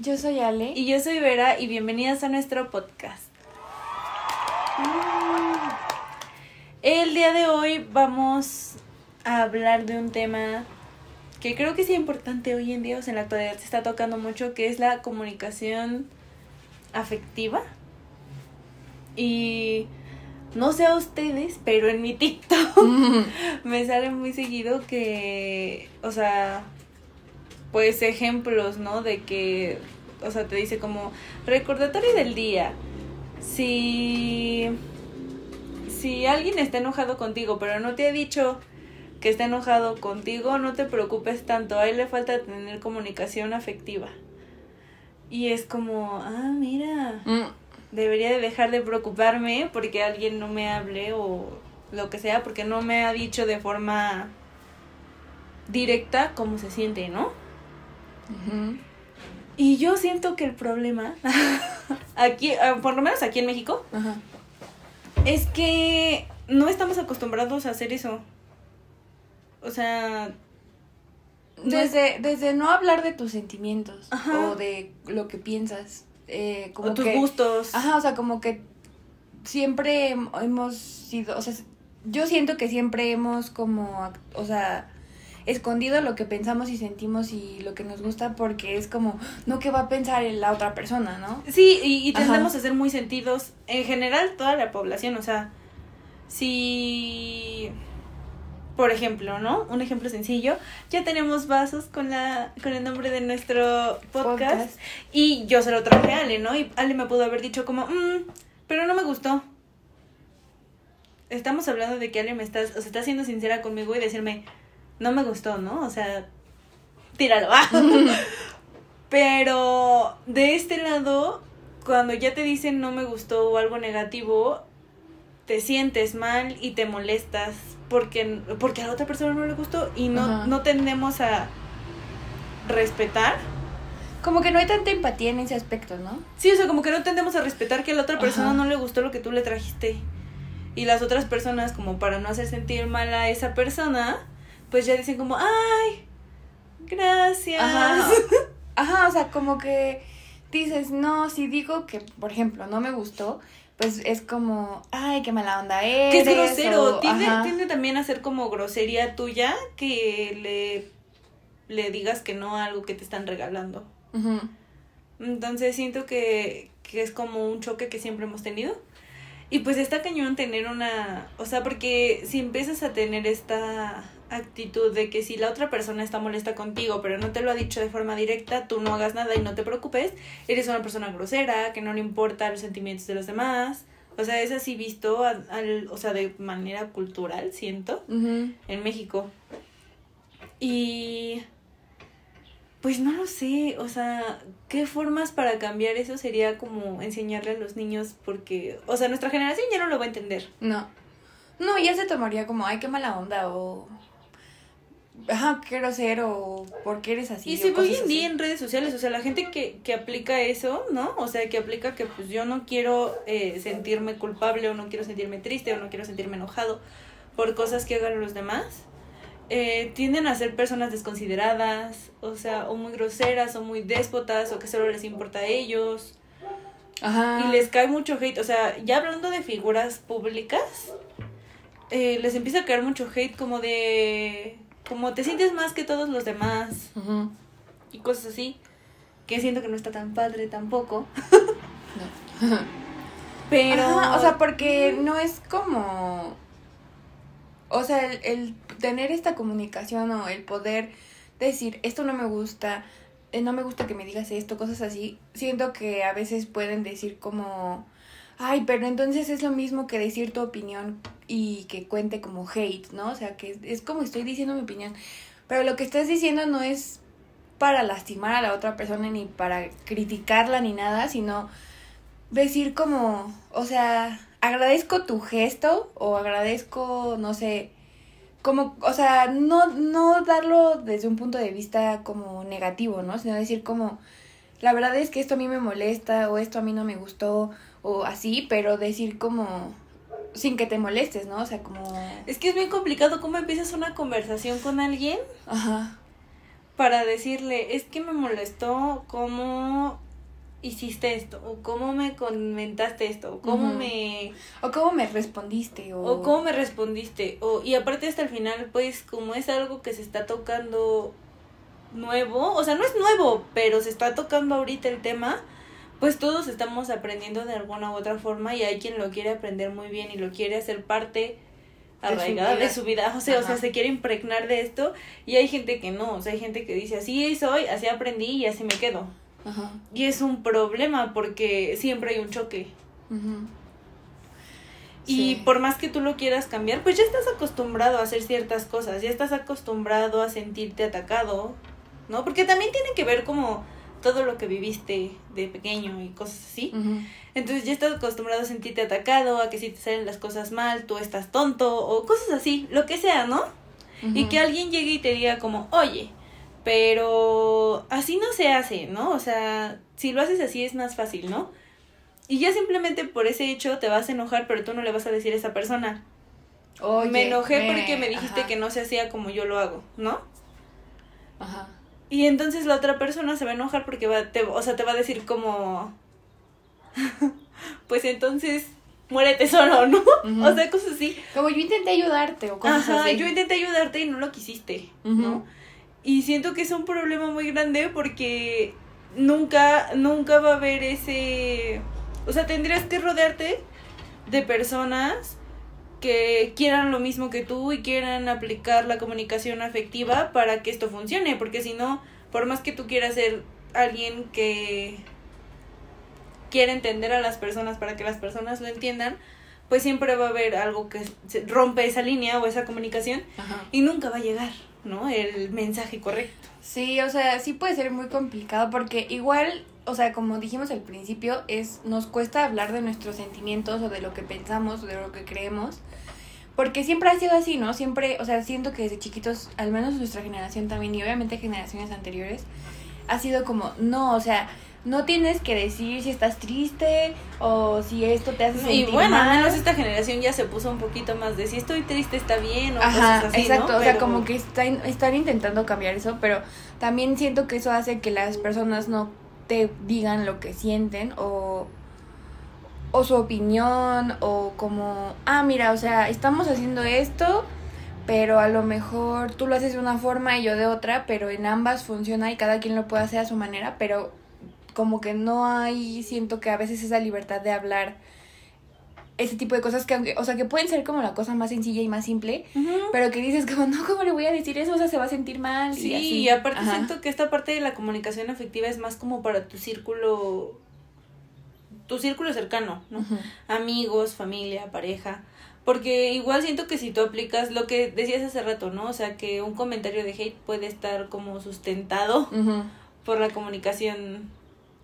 yo soy Ale. Y yo soy Vera y bienvenidas a nuestro podcast. El día de hoy vamos a hablar de un tema que creo que es importante hoy en día, o sea, en la actualidad se está tocando mucho, que es la comunicación afectiva. Y no sé a ustedes, pero en mi TikTok me sale muy seguido que, o sea, pues ejemplos, ¿no? De que, o sea, te dice como recordatorio del día. Si si alguien está enojado contigo, pero no te ha dicho que está enojado contigo, no te preocupes tanto. A él le falta tener comunicación afectiva. Y es como, ah, mira, mm. debería de dejar de preocuparme porque alguien no me hable o lo que sea, porque no me ha dicho de forma directa cómo se siente, ¿no? Y yo siento que el problema, aquí, ah, por lo menos aquí en México, es que no estamos acostumbrados a hacer eso. O sea... Desde, desde no hablar de tus sentimientos o de lo que piensas. Eh, como o tus gustos. Ajá, o sea, como que siempre hemos sido, o sea, yo siento que siempre hemos como, o sea, escondido lo que pensamos y sentimos y lo que nos gusta porque es como, no, ¿qué va a pensar la otra persona, no? Sí, y, y tendemos a ser muy sentidos, en general toda la población, o sea, si por ejemplo, ¿no? Un ejemplo sencillo. Ya tenemos vasos con la con el nombre de nuestro podcast, y yo se lo traje a Ale, ¿no? Y Ale me pudo haber dicho como, mmm, pero no me gustó. Estamos hablando de que Ale me está, o sea, está siendo sincera conmigo y decirme, no me gustó, ¿no? O sea, tíralo. Pero de este lado, cuando ya te dicen no me gustó o algo negativo, te sientes mal y te molestas porque, porque a la otra persona no le gustó y no, no tendemos a respetar. Como que no hay tanta empatía en ese aspecto, ¿no? Sí, o sea, como que no tendemos a respetar que a la otra persona no le gustó lo que tú le trajiste. Y las otras personas, como para no hacer sentir mal a esa persona, pues ya dicen como, ay, gracias. Ajá. o sea, como que dices, no, si digo que, por ejemplo, no me gustó, pues es como, ay, qué mala onda es. Que es grosero. tiende, también a ser como grosería tuya que le, le digas que no a algo que te están regalando. Entonces siento que, que es como un choque que siempre hemos tenido. Y pues está cañón tener una, o sea, porque si empiezas a tener esta actitud de que si la otra persona está molesta contigo, pero no te lo ha dicho de forma directa, tú no hagas nada y no te preocupes, eres una persona grosera, que no le importa los sentimientos de los demás. O sea, es así visto, al, o sea, de manera cultural, siento, en México. Y pues no lo sé, o sea, ¿qué formas para cambiar eso sería como enseñarle a los niños? Porque, o sea, nuestra generación ya no lo va a entender. No. No, ya se tomaría como, ay, qué mala onda o ajá, qué grosero, o por qué eres así. Y si hoy en día en redes sociales, o sea, la gente que, que aplica eso, ¿no? O sea, que aplica que pues yo no quiero eh, sentirme culpable o no quiero sentirme triste o no quiero sentirme enojado por cosas que hagan los demás. Eh, tienden a ser personas desconsideradas, o sea, o muy groseras, o muy déspotas, o que solo les importa a ellos. Ajá. Y les cae mucho hate, o sea, ya hablando de figuras públicas, eh, les empieza a caer mucho hate como de como te sientes más que todos los demás. Y cosas así, que siento que no está tan padre tampoco. Pero, o sea, porque no es como o sea, el, el tener esta comunicación o el poder decir, esto no me gusta, eh, no me gusta que me digas esto, cosas así, siento que a veces pueden decir como, ay, pero entonces es lo mismo que decir tu opinión y que cuente como hate, ¿no? O sea, que es como estoy diciendo mi opinión, pero lo que estás diciendo no es para lastimar a la otra persona ni para criticarla ni nada, sino decir como, o sea, agradezco tu gesto o agradezco, no sé, como, o sea, no, no darlo desde un punto de vista como negativo, ¿no? Sino decir como, la verdad es que esto a mí me molesta o esto a mí no me gustó o así, pero decir como sin que te molestes, ¿no? O sea, como... Es que es bien complicado cómo empiezas una conversación con alguien. Ajá. Para decirle, es que me molestó cómo hiciste esto, o cómo me comentaste esto, o cómo me... O cómo me respondiste, o... O cómo me respondiste, o... Y aparte hasta el final, pues, como es algo que se está tocando nuevo, o sea, no es nuevo, pero se está tocando ahorita el tema, pues todos estamos aprendiendo de alguna u otra forma y hay quien lo quiere aprender muy bien y lo quiere hacer parte arraigada de su vida, o sea, o sea, se quiere impregnar de esto y hay gente que no, o sea, hay gente que dice, así soy, así aprendí y así me quedo. Y es un problema porque siempre hay un choque. Y por más que tú lo quieras cambiar, pues ya estás acostumbrado a hacer ciertas cosas, ya estás acostumbrado a sentirte atacado, ¿no? Porque también tiene que ver como todo lo que viviste de pequeño y cosas así. Entonces ya estás acostumbrado a sentirte atacado, a que si te salen las cosas mal, tú estás tonto o cosas así, lo que sea, ¿no? Y que alguien llegue y te diga como, oye, pero así no se hace, ¿no? O sea, si lo haces así es más fácil, ¿no? Y ya simplemente por ese hecho te vas a enojar, pero tú no le vas a decir a esa persona. Oye, me enojé porque me dijiste que no se hacía como yo lo hago, ¿no? Ajá. Y entonces la otra persona se va a enojar porque va, te, o sea, te va a decir como, pues entonces muérete solo, ¿no? O sea, cosas así. Como yo intenté ayudarte o cosas Ajá, yo intenté ayudarte y no lo quisiste, ¿no? Y siento que es un problema muy grande porque nunca, nunca va a haber ese... O sea, tendrías que rodearte de personas que quieran lo mismo que tú y quieran aplicar la comunicación afectiva para que esto funcione, porque si no, por más que tú quieras ser alguien que quiera entender a las personas para que las personas lo entiendan, pues siempre va a haber algo que rompe esa línea o esa comunicación y nunca va a llegar. ¿no? El mensaje correcto. Sí, o sea, sí puede ser muy complicado porque igual, o sea, como dijimos al principio, es nos cuesta hablar de nuestros sentimientos o de lo que pensamos o de lo que creemos. Porque siempre ha sido así, ¿no? Siempre, o sea, siento que desde chiquitos, al menos nuestra generación también y obviamente generaciones anteriores, ha sido como, no, o sea, no tienes que decir si estás triste o si esto te hace sentir Y bueno, al menos esta generación ya se puso un poquito más de si estoy triste está bien o Ajá, cosas así, exacto, o sea, como que están, están intentando cambiar eso, pero también siento que eso hace que las personas no te digan lo que sienten o o su opinión o como, ah, mira, o sea, estamos haciendo esto, pero a lo mejor tú lo haces de una forma y yo de otra, pero en ambas funciona y cada quien lo puede hacer a su manera, pero como que no hay, siento que a veces esa libertad de hablar ese tipo de cosas que aunque, o sea, que pueden ser como la cosa más sencilla y más simple, pero que dices como, no, ¿cómo le voy a decir eso? O sea, se va a sentir mal. Sí, y, aparte siento que esta parte de la comunicación afectiva es más como para tu círculo, tu círculo cercano, ¿no? Amigos, familia, pareja. Porque igual siento que si tú aplicas lo que decías hace rato, ¿no? O sea, que un comentario de hate puede estar como sustentado por la comunicación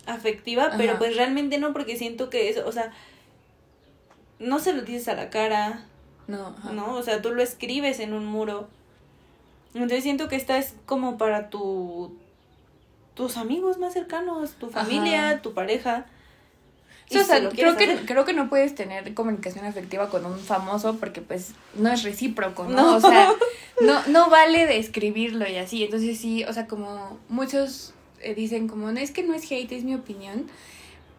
afectiva, pero pues realmente no, porque siento que eso, o sea, no se lo dices a la cara. No. No, o sea, tú lo escribes en un muro. Entonces siento que esta es como para tu tus amigos más cercanos, tu familia, tu pareja. O sea, creo que, creo que no puedes tener comunicación afectiva con un famoso porque pues no es recíproco, ¿no? no. O sea, no, no vale de escribirlo y así. Entonces sí, o sea, como muchos eh, dicen como, no es que no es hate, es mi opinión.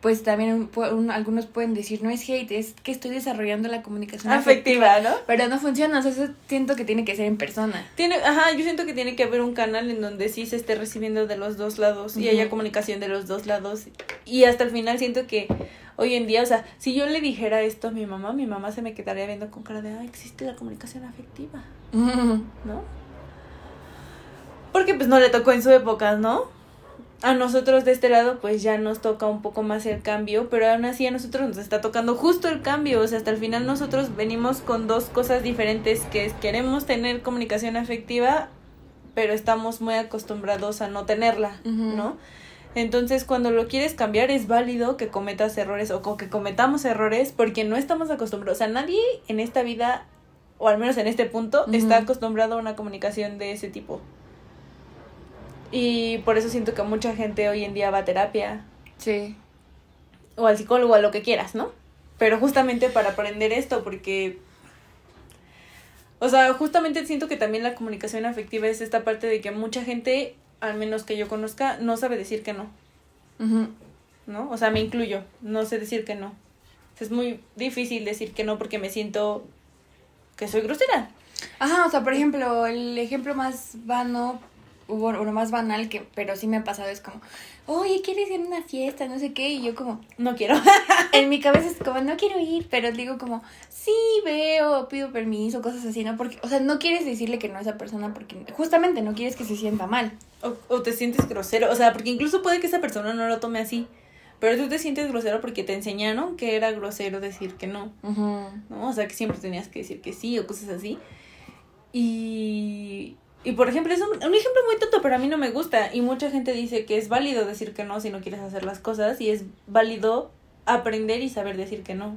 Pues también algunos pueden decir, no es hate, es que estoy desarrollando la comunicación afectiva, ¿no? Pero no funciona, o sea, eso siento que tiene que ser en persona. Tiene, ajá, yo siento que tiene que haber un canal en donde sí se esté recibiendo de los dos lados y haya comunicación de los dos lados. Y hasta el final siento que hoy en día, o sea, si yo le dijera esto a mi mamá, mi mamá se me quedaría viendo con cara de, ah, existe la comunicación afectiva, ¿no? Porque pues no le tocó en su época, ¿no? A nosotros de este lado pues ya nos toca un poco más el cambio, pero aún así a nosotros nos está tocando justo el cambio, o sea, hasta el final nosotros venimos con dos cosas diferentes, que es queremos tener comunicación afectiva, pero estamos muy acostumbrados a no tenerla, ¿no? Entonces, cuando lo quieres cambiar, es válido que cometas errores o que cometamos errores porque no estamos acostumbrados. O sea, nadie en esta vida, o al menos en este punto, está acostumbrado a una comunicación de ese tipo. Y por eso siento que mucha gente hoy en día va a terapia. Sí. O al psicólogo, a lo que quieras, ¿no? Pero justamente para aprender esto, porque... O sea, justamente siento que también la comunicación afectiva es esta parte de que mucha gente, al menos que yo conozca, no sabe decir que no. ¿No? O sea, me incluyo, no sé decir que no. Es muy difícil decir que no porque me siento que soy grosera. Ajá, o sea, por ejemplo, el ejemplo más vano hubo uno más banal que, pero sí me ha pasado, es como, oye, ¿quieres ir a una fiesta? No sé qué, y yo como, no quiero. en mi cabeza es como, no quiero ir, pero digo como, sí, veo, pido permiso, cosas así, ¿no? Porque, o sea, no quieres decirle que no a esa persona porque justamente no quieres que se sienta mal. O, o te sientes grosero, o sea, porque incluso puede que esa persona no lo tome así. Pero tú te sientes grosero porque te enseñaron que era grosero decir que no. ¿No? O sea, que siempre tenías que decir que sí o cosas así. Y, y por ejemplo, es un, ejemplo muy tonto, pero a mí no me gusta. Y mucha gente dice que es válido decir que no si no quieres hacer las cosas. Y es válido aprender y saber decir que no.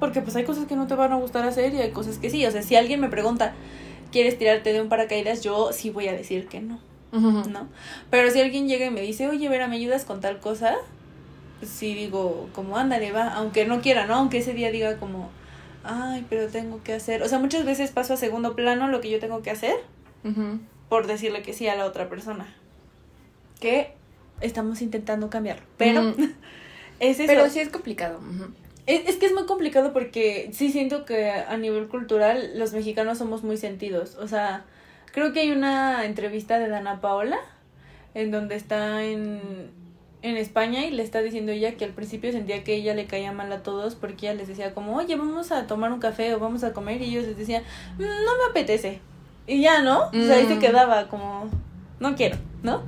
Porque pues hay cosas que no te van a gustar hacer y hay cosas que sí. O sea, si alguien me pregunta, ¿quieres tirarte de un paracaídas? Yo sí voy a decir que no. ¿No? Pero si alguien llega y me dice, oye, Vera, ¿me ayudas con tal cosa? Pues sí digo, como, ándale, va. Aunque no quiera, ¿no? Aunque ese día diga como ay, pero tengo que hacer, o sea, muchas veces paso a segundo plano lo que yo tengo que hacer por decirle que sí a la otra persona. Que estamos intentando cambiarlo, pero es eso. Pero sí es complicado. es, es, que es muy complicado porque sí siento que a nivel cultural los mexicanos somos muy sentidos, o sea, creo que hay una entrevista de Dana Paola en donde está en en España y le está diciendo ella que al principio sentía que ella le caía mal a todos porque ella les decía como, oye, vamos a tomar un café o vamos a comer y ellos les decían, mm, no me apetece. Y ya, ¿no? O sea, ahí se mm. quedaba como, no quiero, ¿no?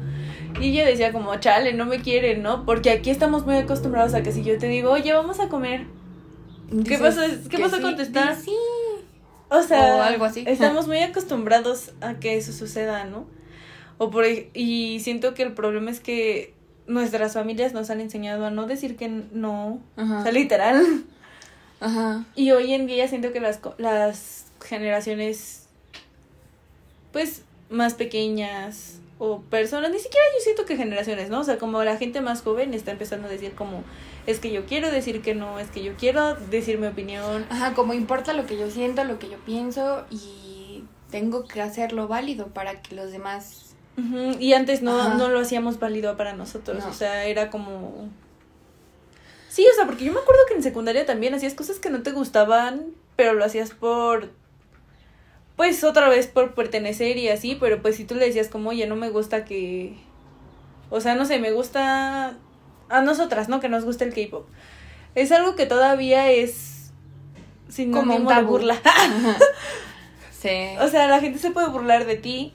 Y ella decía como, chale, no me quiere, ¿no? Porque aquí estamos muy acostumbrados a que si yo te digo, oye, vamos a comer, ¿qué vas a, ¿qué vas a contestar? Sí. O sea, o algo así. Estamos muy acostumbrados a que eso suceda, ¿no? O por, y siento que el problema es que nuestras familias nos han enseñado a no decir que no, o sea, literal. Ajá. Y hoy en día siento que las, las generaciones, pues, más pequeñas o personas, ni siquiera yo siento que generaciones, ¿no? O sea, como la gente más joven está empezando a decir como, es que yo quiero decir que no, es que yo quiero decir mi opinión. Ajá, como importa lo que yo siento, lo que yo pienso y tengo que hacerlo válido para que los demás y antes no, no lo hacíamos válido para nosotros, o sea, era como... Sí, o sea, porque yo me acuerdo que en secundaria también hacías cosas que no te gustaban, pero lo hacías por... Pues otra vez por pertenecer y así, pero pues si tú le decías como, oye, no me gusta que... O sea, no sé, me gusta... A nosotras, ¿no? Que nos gusta el K-Pop. Es algo que todavía es... Sin como de burla. sí. O sea, la gente se puede burlar de ti,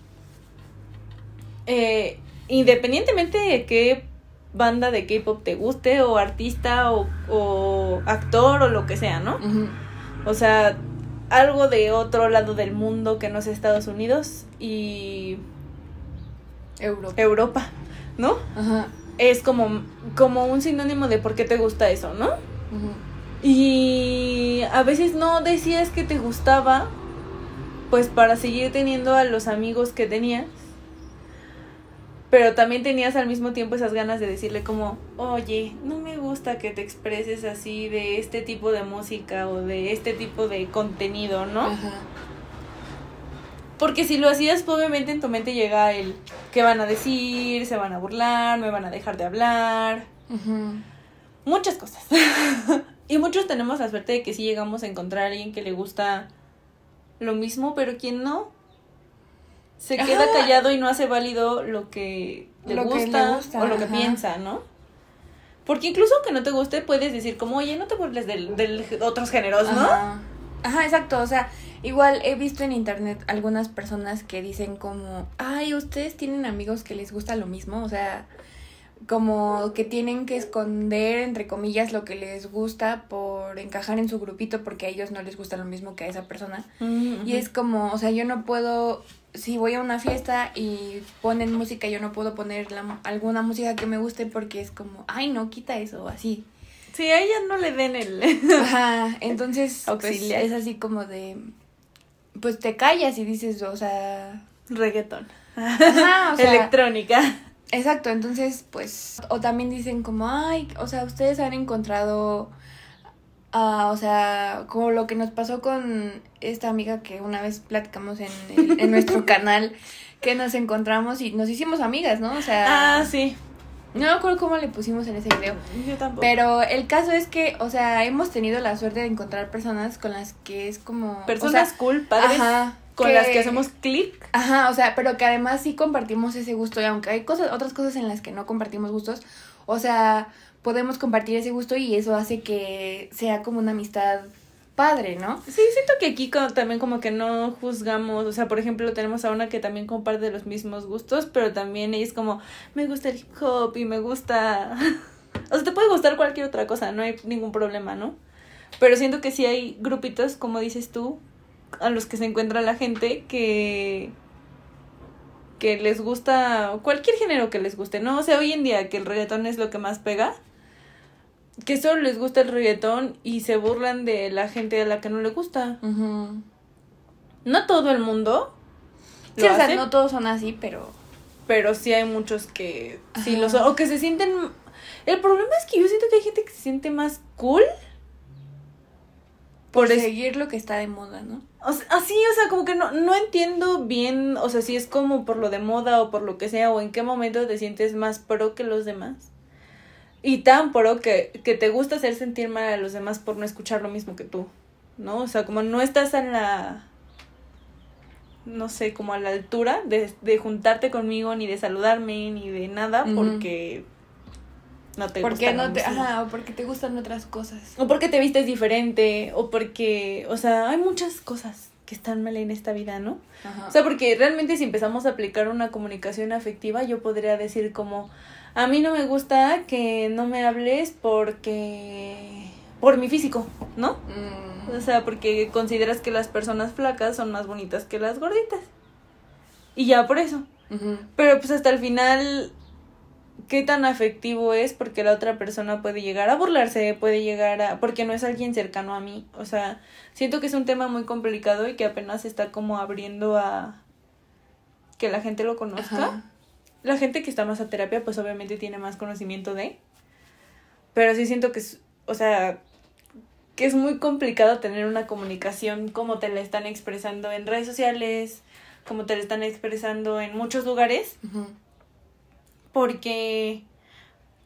eh, independientemente de qué banda de K-pop te guste, o artista, o, actor, o lo que sea, ¿no? O sea, algo de otro lado del mundo que no sea Estados Unidos y. Europa. Europa, ¿no? Es como, como un sinónimo de por qué te gusta eso, ¿no? Y a veces no decías que te gustaba, pues para seguir teniendo a los amigos que tenías pero también tenías al mismo tiempo esas ganas de decirle como, oye, no me gusta que te expreses así de este tipo de música o de este tipo de contenido, ¿no? Porque si lo hacías, pues, obviamente en tu mente llega el qué van a decir, se van a burlar, me van a dejar de hablar. Muchas cosas. y muchos tenemos la suerte de que sí llegamos a encontrar a alguien que le gusta lo mismo, pero quien no, se queda callado y no hace válido lo que le, gusta, o lo que piensa, ¿no? Porque incluso que no te guste, puedes decir como, oye, no te burles de otros géneros, ¿no? Ajá, exacto, o sea, igual he visto en internet algunas personas que dicen como, ay, ustedes tienen amigos que les gusta lo mismo, o sea, como que tienen que esconder, entre comillas, lo que les gusta por encajar en su grupito porque a ellos no les gusta lo mismo que a esa persona. Mm, y es como, o sea, yo no puedo, si voy a una fiesta y ponen música, yo no puedo poner la, alguna música que me guste porque es como, ay, no, quita eso, así. Sí, a ella no le den el... Ajá, entonces pues, es así como de... Pues te callas y dices, o sea... Reggaetón. Ajá, o sea, Electrónica. Exacto, entonces pues... O también dicen como, ay, o sea, ustedes han encontrado... Uh, o sea, como lo que nos pasó con esta amiga que una vez platicamos en, en nuestro canal, que nos encontramos y nos hicimos amigas, ¿no? O sea... Ah, sí. No me acuerdo cómo le pusimos en ese video. Yo tampoco. Pero el caso es que, o sea, hemos tenido la suerte de encontrar personas con las que es como. Personas cool, padres. Ajá. Con las que hacemos clic. Ajá, o sea, pero que además sí compartimos ese gusto. Y aunque hay cosas, otras cosas en las que no compartimos gustos, o sea, podemos compartir ese gusto y eso hace que sea como una amistad padre, ¿no? Sí, siento que aquí también como que no juzgamos, o sea, por ejemplo, tenemos a una que también comparte los mismos gustos, pero también ella es como, me gusta el hip hop y me gusta... o sea, te puede gustar cualquier otra cosa, no hay ningún problema, ¿no? Pero siento que sí hay grupitos, como dices tú, a los que se encuentra la gente que que les gusta cualquier género que les guste, ¿no? O sea, hoy en día que el reggaetón es lo que más pega, que solo les gusta el reggaetón y se burlan de la gente a la que no le gusta. No todo el mundo. Sí, o sea, no todos son así, pero. Pero sí hay muchos que sí lo son. O que se sienten. El problema es que yo siento que hay gente que se siente más cool. Por, seguir lo que está de moda, ¿no? así, o sea, como que no, no entiendo bien, o sea, si es como por lo de moda o por lo que sea, o en qué momento te sientes más pro que los demás. Y tan pro que, que te gusta hacer sentir mal a los demás por no escuchar lo mismo que tú, ¿no? O sea, como no estás en la, no sé, como a la altura de, de juntarte conmigo, ni de saludarme, ni de nada, porque no te porque no te, ajá, o porque te gustan otras cosas. O porque te vistes diferente, o porque, o sea, hay muchas cosas que están mal en esta vida, ¿no? O sea, porque realmente si empezamos a aplicar una comunicación afectiva, yo podría decir como, a mí no me gusta que no me hables porque... por mi físico, ¿no? Mm. O sea, porque consideras que las personas flacas son más bonitas que las gorditas. Y ya por eso. Pero pues hasta el final, ¿qué tan afectivo es? Porque la otra persona puede llegar a burlarse, puede llegar a... porque no es alguien cercano a mí. O sea, siento que es un tema muy complicado y que apenas está como abriendo a que la gente lo conozca la gente que está más a terapia, pues obviamente tiene más conocimiento de. Pero sí siento que es, o sea, que es muy complicado tener una comunicación como te la están expresando en redes sociales, como te la están expresando en muchos lugares, porque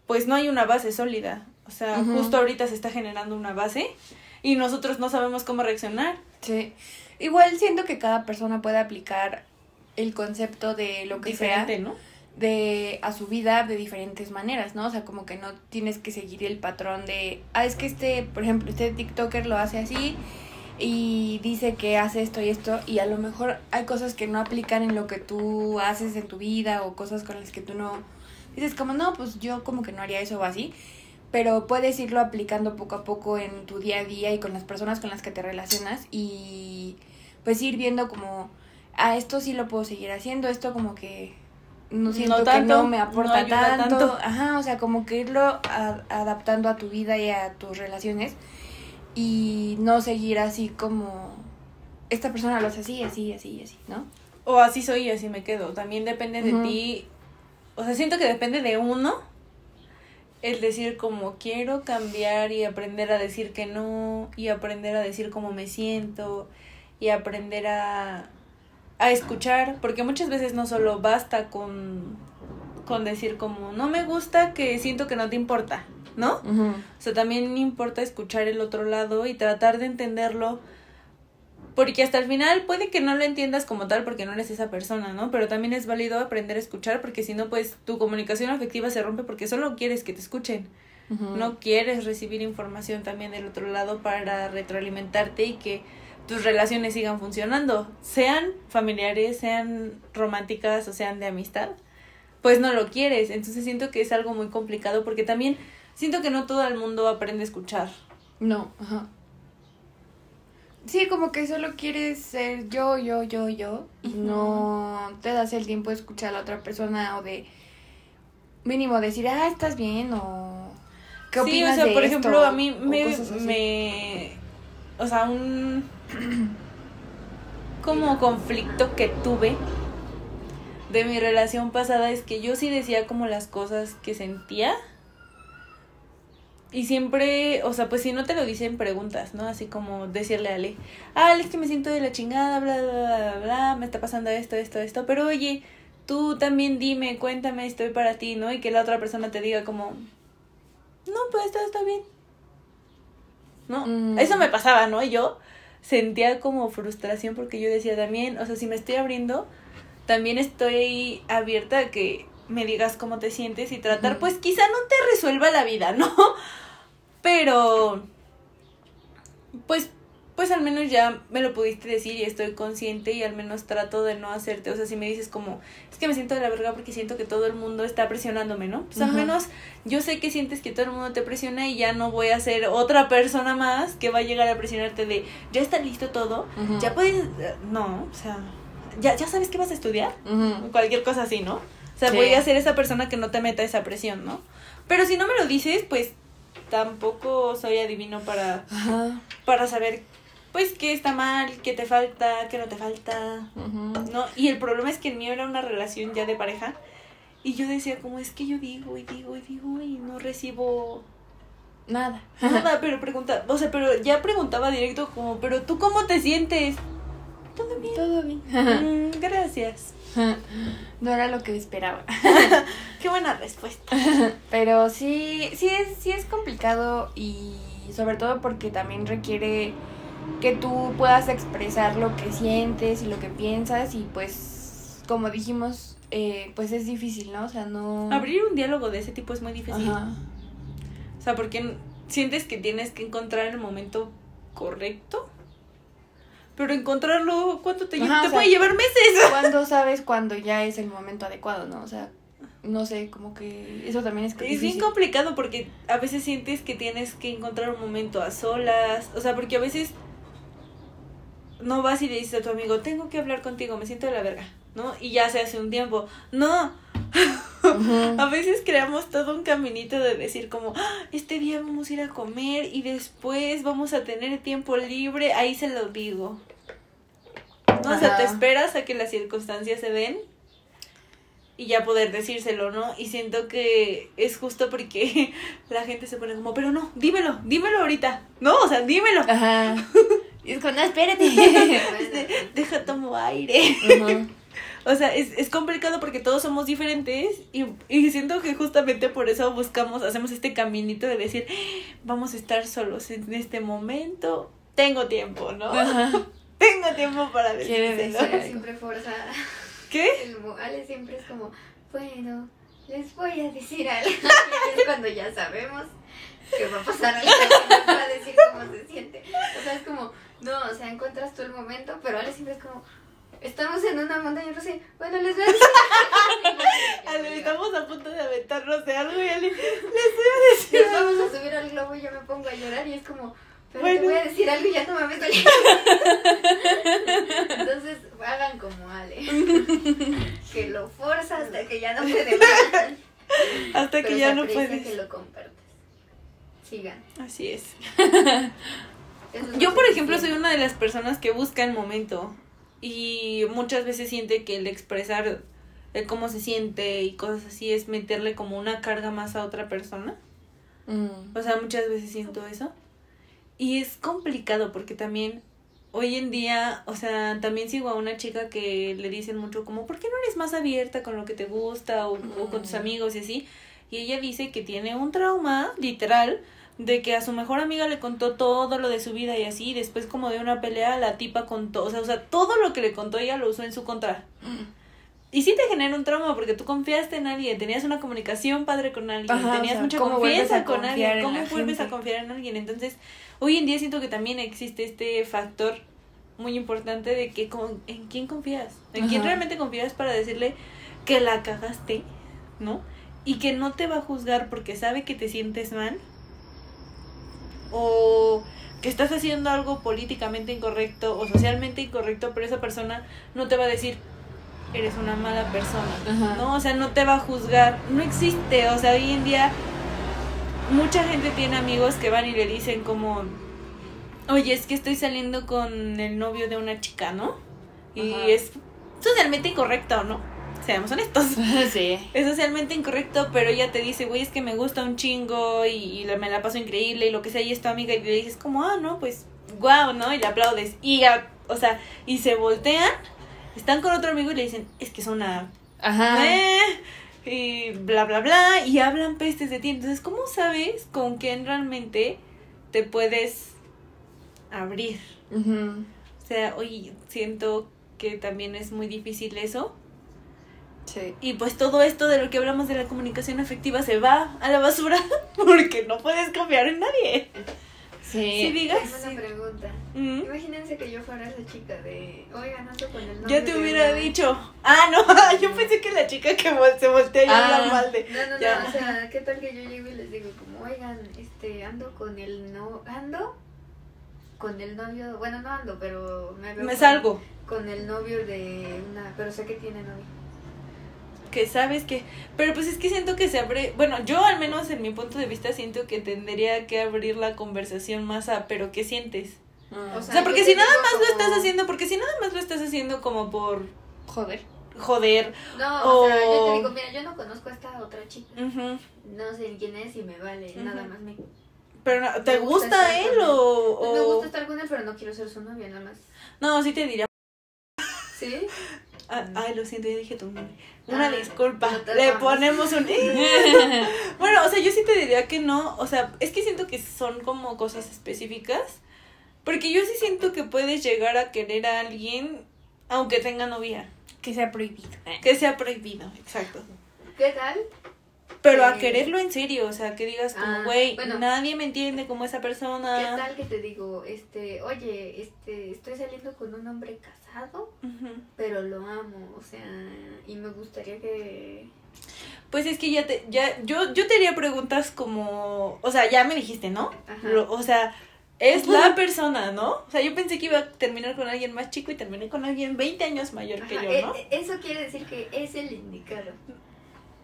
pues no hay una base sólida. O sea, justo ahorita se está generando una base y nosotros no sabemos cómo reaccionar. Sí. Igual siento que cada persona puede aplicar el concepto de lo que Diferente, sea. ¿no? de a su vida de diferentes maneras, ¿no? O sea, como que no tienes que seguir el patrón de, ah, es que este, por ejemplo, este TikToker lo hace así y dice que hace esto y esto y a lo mejor hay cosas que no aplican en lo que tú haces en tu vida o cosas con las que tú no dices como, no, pues yo como que no haría eso o así, pero puedes irlo aplicando poco a poco en tu día a día y con las personas con las que te relacionas y pues ir viendo como, ah, esto sí lo puedo seguir haciendo, esto como que no siento que no me aporta tanto. Ajá, o sea, como que irlo adaptando a tu vida y a tus relaciones y no seguir así como esta persona lo hace así, así, así, así, ¿no? O así soy y así me quedo. También depende de ti. O sea, siento que depende de uno el decir como quiero cambiar y aprender a decir que no y aprender a decir cómo me siento y aprender a a escuchar, porque muchas veces no solo basta con, con decir como, no me gusta que siento que no te importa, ¿no? O sea, también importa escuchar el otro lado y tratar de entenderlo, porque hasta el final puede que no lo entiendas como tal porque no eres esa persona, ¿no? Pero también es válido aprender a escuchar porque si no, pues tu comunicación afectiva se rompe porque solo quieres que te escuchen. No quieres recibir información también del otro lado para retroalimentarte y que tus relaciones sigan funcionando, sean familiares, sean románticas o sean de amistad, pues no lo quieres. Entonces siento que es algo muy complicado porque también siento que no todo el mundo aprende a escuchar. No, ajá. Sí, como que solo quieres ser yo, yo, yo, yo y no te das el tiempo de escuchar a la otra persona o de mínimo decir, ah, estás bien o qué opinas sí, o sea, por ejemplo, a mí me, me, o sea, un como conflicto que tuve de mi relación pasada es que yo sí decía como las cosas que sentía. Y siempre, o sea, pues si no te lo dicen, preguntas, ¿no? Así como decirle a Ale, ah, Ale, es que me siento de la chingada, bla, bla, bla, bla, bla, me está pasando esto, esto, esto, pero oye, tú también dime, cuéntame, estoy para ti, ¿no? Y que la otra persona te diga como, no, pues todo está bien. ¿No? Mm. Eso me pasaba, ¿no? Y yo, sentía como frustración porque yo decía también, o sea, si me estoy abriendo, también estoy abierta a que me digas cómo te sientes y tratar, pues quizá no te resuelva la vida, ¿no? Pero, pues pues al menos ya me lo pudiste decir y estoy consciente y al menos trato de no hacerte, o sea, si me dices como, es que me siento de la verga porque siento que todo el mundo está presionándome, ¿no? Pues al menos yo sé que sientes que todo el mundo te presiona y ya no voy a ser otra persona más que va a llegar a presionarte de, ya está listo todo, ya puedes, no, o sea, ya, ya sabes que vas a estudiar, cualquier cosa así, ¿no? O sea, voy a ser esa persona que no te meta esa presión, ¿no? Pero si no me lo dices, pues tampoco soy adivino para, para saber pues qué está mal, qué te falta, qué no te falta, ¿no? Y el problema es que el mío era una relación ya de pareja y yo decía como es que yo digo y digo y digo y no recibo nada. Nada, pero pregunta, o sea, pero ya preguntaba directo como, pero tú cómo te sientes? Todo bien. Todo bien. Mm, gracias. No era lo que esperaba. Qué buena respuesta. Pero sí, sí es, sí es complicado y sobre todo porque también requiere que tú puedas expresar lo que sientes y lo que piensas y pues como dijimos eh, pues es difícil no o sea no abrir un diálogo de ese tipo es muy difícil o sea porque sientes que tienes que encontrar el momento correcto pero encontrarlo cuánto te, te puede llevar meses cuándo sabes cuándo ya es el momento adecuado no o sea no sé, como que eso también es Es bien complicado porque a veces sientes que tienes que encontrar un momento a solas, o sea, porque a veces no vas y le dices a tu amigo, tengo que hablar contigo, me siento de la verga, ¿no? Y ya se hace un tiempo. No. a veces creamos todo un caminito de decir como, ah, este día vamos a ir a comer y después vamos a tener tiempo libre, ahí se lo digo. ¿No? O sea, te esperas a que las circunstancias se den y ya poder decírselo, ¿no? Y siento que es justo porque la gente se pone como, pero no, dímelo, dímelo ahorita, ¿no? O sea, dímelo. Ajá. Y es como, no, espérate. Deja, tomo aire. O sea, es, es complicado porque todos somos diferentes y, y siento que justamente por eso buscamos, hacemos este caminito de decir, vamos a estar solos en este momento, tengo tiempo, ¿no? tengo tiempo para decirlo. siempre forzada. ¿Qué? El Ale siempre es como, bueno, les voy a decir algo. Y es cuando ya sabemos que va a pasar algo, va a decir cómo se siente. O sea, es como no, o sea, encuentras tú el momento, pero Ale siempre es como, estamos en una montaña rusa bueno, les voy a decir. Ale, estamos a punto de aventarnos de algo y Ale, les voy a decir. Nos vamos a subir al globo y yo me pongo a llorar y es como, pero te voy a decir algo y ya no me meto Entonces, hagan como Ale. que lo forza hasta que ya no puede más. Hasta que ya no puede. que lo compartes. Sigan. Así es. Yo, por ejemplo, soy una de las personas que busca el momento y muchas veces siente que el expresar el cómo se siente y cosas así es meterle como una carga más a otra persona. Mm. O sea, muchas veces siento eso. Y es complicado porque también, hoy en día, o sea, también sigo a una chica que le dicen mucho como, ¿por qué no eres más abierta con lo que te gusta o, o con tus Mm. amigos y así? Y ella dice que tiene un trauma, literal, de que a su mejor amiga le contó todo lo de su vida y así, y después como de una pelea la tipa contó, o sea, o sea, todo lo que le contó ella lo usó en su contra. Y sí te genera un trauma porque tú confiaste en alguien, tenías una comunicación padre con alguien, Ajá, o tenías sea, mucha ¿cómo vuelves confianza con alguien, en ¿cómo vuelves a confiar en alguien? Entonces, hoy en día siento que también existe este factor muy importante de que con, en quién confías, en quién realmente confías para decirle que la cagaste, ¿no? Y que no te va a juzgar porque sabe que te sientes mal o que estás haciendo algo políticamente incorrecto o socialmente incorrecto, pero esa persona no te va a decir eres una mala persona, Ajá. ¿no? O sea, no te va a juzgar, no existe, o sea, hoy en día mucha gente tiene amigos que van y le dicen como, oye, es que estoy saliendo con el novio de una chica, ¿no? Y Ajá. es socialmente incorrecto, ¿no? Seamos honestos. sí. Es socialmente incorrecto, pero ella te dice, güey, es que me gusta un chingo y, me la paso increíble y lo que sea, y es tu amiga, y le dices como, ah, no, pues, guau, ¿no? Y le aplaudes. Y, ya, o sea, y se voltean, están con otro amigo y le dicen, es que es una... Ajá. eh", y bla, bla, bla, y hablan pestes de ti. Entonces, ¿cómo sabes con quién realmente te puedes abrir? O sea, oye, siento que también es muy difícil eso. Sí. Y pues todo esto de lo que hablamos de la comunicación afectiva se va a la basura porque no puedes confiar en nadie. Sí. Si digas. Tengo una pregunta. Mm. Imagínense que yo fuera esa chica de, oigan, ando con el novio Yo te hubiera una-". dicho. Ah, no, yo pensé que la chica que se voltea y Ah. habla mal de. No, no, Ya. no, o sea, ¿qué tal que yo llego y les digo como, oigan, este, ando con el no, ando con el novio, bueno, no ando, pero me veo Me con- salgo. con el novio de una, pero sé que tiene novio. Que sabes que. Pero pues es que siento que se abre. Bueno, yo al menos en mi punto de vista siento que tendría que abrir la conversación más a. Pero ¿qué sientes? Ah. O O sea, porque si nada más lo estás haciendo. Porque si nada más lo estás haciendo como por Joder. joder. No, o sea, yo O- te digo, mira, yo no conozco a esta otra chica. No sé quién es y me vale, nada más me... Pero no, ¿te Me gusta gusta él o.? Pues me o- gusta estar con él, pero no quiero ser su novia, nada más. No, sí te diría. ¿Sí? Ah, ay, lo siento, ya dije tu nombre. Una Ah, disculpa. no Le vamos. ponemos un. bueno, o sea, yo sí te diría que no. O sea, es que siento que son como cosas específicas. Porque yo sí siento que puedes llegar a querer a alguien aunque tenga novia. Que sea prohibido. Que sea prohibido, exacto. ¿Qué tal? Pero a quererlo en serio, o sea, que digas como, Ah, güey, bueno. nadie me entiende como esa ¿Qué persona. tal que te digo, este, oye, este, estoy saliendo con un hombre casado, pero lo amo, o sea, y me gustaría que... Pues es que ya te, ya, yo, yo te haría preguntas como, o sea, ya me dijiste, ¿no? Ajá. Lo- o sea, es la persona, ¿no? O sea, yo pensé que iba a terminar con alguien más chico y terminé con alguien 20 años mayor que yo, e- ¿no? e- eso quiere decir que es el indicado.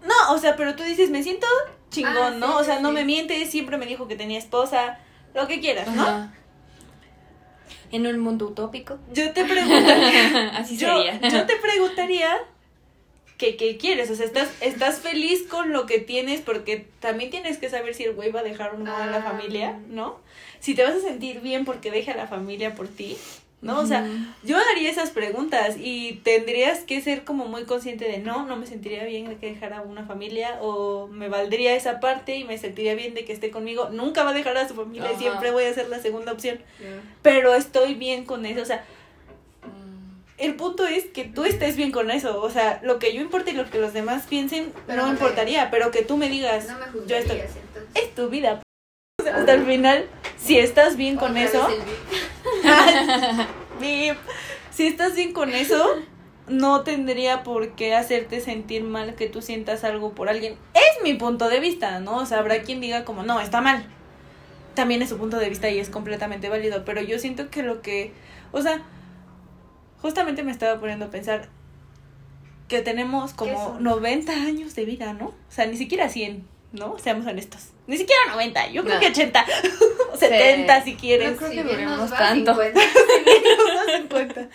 No, o sea, pero tú dices, me siento chingón, Ah, ¿no? sí, o sea, sí, no me mientes, siempre me dijo que tenía esposa, lo que quieras, ¿no? Ajá. En un mundo utópico. Yo te preguntaría, Así yo, sería. yo te preguntaría que qué quieres, o sea, estás, estás feliz con lo que tienes porque también tienes que saber si el güey va a dejar o no a la Ah. familia, ¿no? Si te vas a sentir bien porque deja a la familia por ti, ¿no? O sea, yo haría esas preguntas y tendrías que ser como muy consciente de no, no me sentiría bien de que dejara una familia o me valdría esa parte y me sentiría bien de que esté conmigo. Nunca va a dejar a su familia, Ajá. siempre voy a ser la segunda opción, pero estoy bien con eso, o sea, Mm. el punto es que tú estés bien con eso, o sea, lo que yo importe y lo que los demás piensen Pero no me- importaría, pero que tú me digas, No me yo estoy, entonces. es tu vida. O sea, hasta el final, si estás bien con eso, Si estás bien con eso, no tendría por qué hacerte sentir mal que tú sientas algo por alguien. Es mi punto de vista, ¿no? O sea, habrá quien diga como, no, está mal. También es su punto de vista y es completamente válido, pero yo siento que lo que, o sea, justamente me estaba poniendo a pensar que tenemos ¿Qué como son? 90 años de vida, ¿no? O sea, ni siquiera 100, ¿no? Seamos honestos. Ni siquiera 90, yo creo No. que 80 o 70 si quieres. No creo Si que duremos tanto. 50. Unos 50.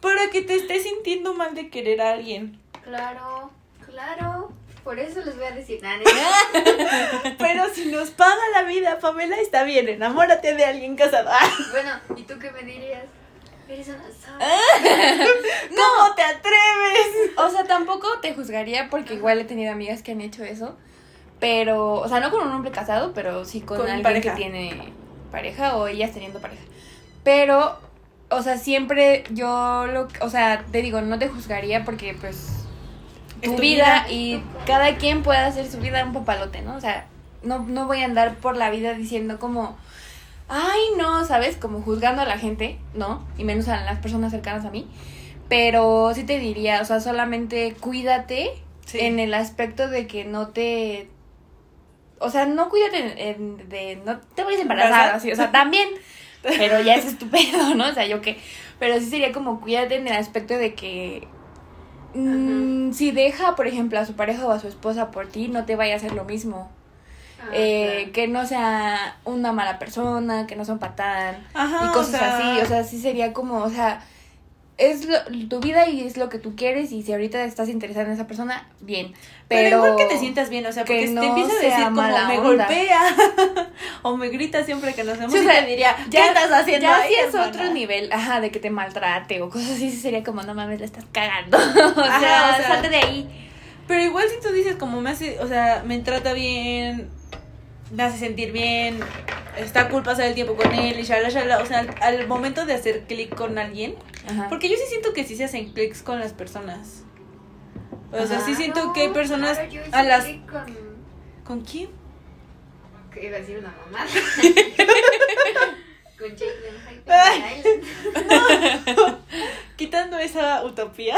Para que te estés sintiendo mal de querer a alguien. Claro, claro. Por eso les voy a decir, "Nah, neta". Pero si nos paga la vida, Pamela, está bien, enamórate de alguien casado. Bueno, ¿y tú qué me dirías? Eres una. ¿Cómo te atreves? O sea, tampoco te juzgaría porque igual he tenido amigas que han hecho eso. Pero, o sea, no con un hombre casado, pero sí con, Con alguien pareja. que tiene pareja o ellas teniendo pareja. Pero, o sea, siempre yo lo, o sea, te digo, no te juzgaría porque pues Es tu tu vida vida. y cada quien puede hacer su vida un papalote, ¿no? O sea, no, no voy a andar por la vida diciendo como, ay, no, ¿sabes? Como juzgando a la gente, ¿no? Y menos a las personas cercanas a mí. Pero sí te diría, o sea, solamente cuídate Sí. en el aspecto de que no te... O sea, no cuídate en- en- de... No te vayas embarazada, así, o sea, también. Pero ya es estupendo, ¿no? O sea, yo qué. Pero sí sería como cuídate en el aspecto de que... mm, si deja, por ejemplo, a su pareja o a su esposa por ti, no te vaya a hacer lo mismo. Ah, Eh, claro. que no sea una mala persona, que no sea un patán Ajá, y o cosas sea- así. O sea, sí sería como, o sea, es lo- tu vida y es lo que tú quieres y si ahorita estás interesada en esa persona, bien. Pero, Pero, igual que te sientas bien, o sea, que porque si no te empieza a decir como me onda". golpea o me grita siempre que nos vemos, Sí, o y sea, te diría, ¿qué ya- estás haciendo Ya ahí, si es hermana?" otro nivel, ajá, de que te maltrate o cosas así, sí sería como, no mames, la estás cagando. o, Ajá, sea, o sea, salte de ahí. Pero igual si tú dices como me hace, o sea, me trata bien, me hace sentir bien, está cool pasar el tiempo con él y shala, shala, o sea, al, al momento de hacer clic con alguien, Ajá. porque yo sí siento que sí se hacen clics con las personas. O sea, Ajá. sí siento No, que hay personas claro, yo hice a las... Con... ¿Con quién? que iba a decir una mamá. con Jake. Island. Quitando esa utopía,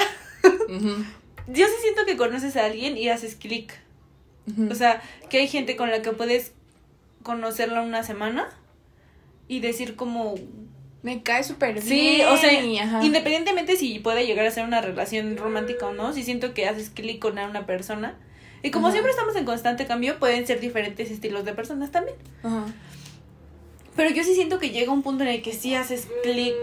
yo sí siento que conoces a alguien y haces clic. O sea, que hay gente con la que puedes conocerla una semana y decir como, me cae súper bien. Sí, o sea, ajá. independientemente si puede llegar a ser una relación romántica o no, sí siento que haces clic con una persona. Y como Ajá. siempre estamos en constante cambio, pueden ser diferentes estilos de personas también. Ajá. Pero yo sí siento que llega un punto en el que sí haces clic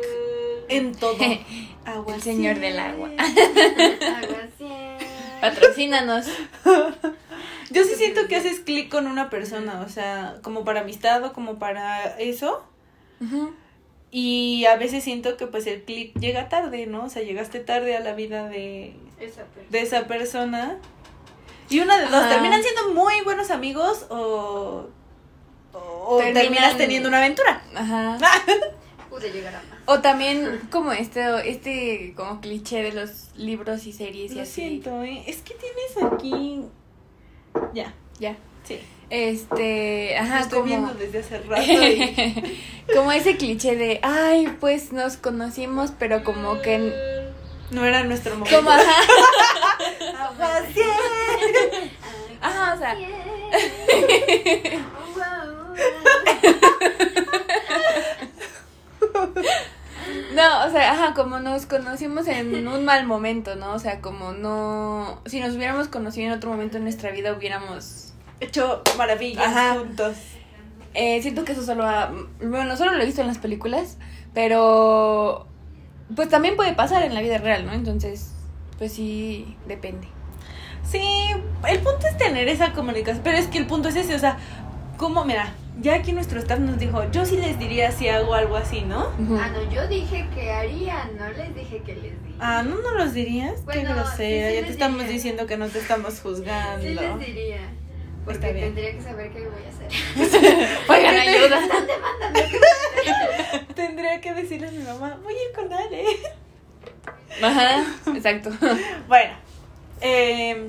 en todo. Agua El señor del agua. Aguacien. Patrocínanos. Yo sí siento que haces clic con una persona, o sea, como para amistad o como para eso. Ujú. Y a veces siento que pues el clic llega tarde, ¿no? O sea, llegaste tarde a la vida de, Esa persona. de esa persona. Y una de dos, Ajá. terminan siendo muy buenos amigos o, o, o Terminan- terminas teniendo una aventura. Ajá. Pude llegar a más. O también como este, este como cliché de los libros y series y Lo así. siento, ¿eh? Es que tienes aquí... Ya, Ya. sí. Este, ajá, estoy como, viendo desde hace rato y... como ese cliché de, ay, pues nos conocimos, pero como que, No era nuestro momento. como, ajá, sí. ajá, o sea, no, o sea, ajá, como nos conocimos en un mal momento, ¿no? O sea, como no, si nos hubiéramos conocido en otro momento en nuestra vida hubiéramos Hecho maravillas Ajá. juntos. Eh, siento que eso solo ha, bueno, solo lo he visto en las películas, pero pues también puede pasar en la vida real, ¿no? Entonces, pues sí, depende. Sí, el punto es tener esa comunicación, pero es que el punto es ese, o sea, como, mira, ya aquí nuestro staff nos dijo, yo sí les diría si hago algo así, ¿no? Ah, no, yo dije que haría, no les dije que les di. Ah, ¿no nos los dirías? Qué grosera, sí, sí ya te estamos diría. diciendo que no te estamos juzgando. Sí les diría. Porque Está bien. tendría que saber qué voy a hacer. Oigan, ¿Qué te- ayuda. Están demandando. Tendría que decirle a mi mamá, voy a ir con Ale. Ajá, exacto. Bueno, eh,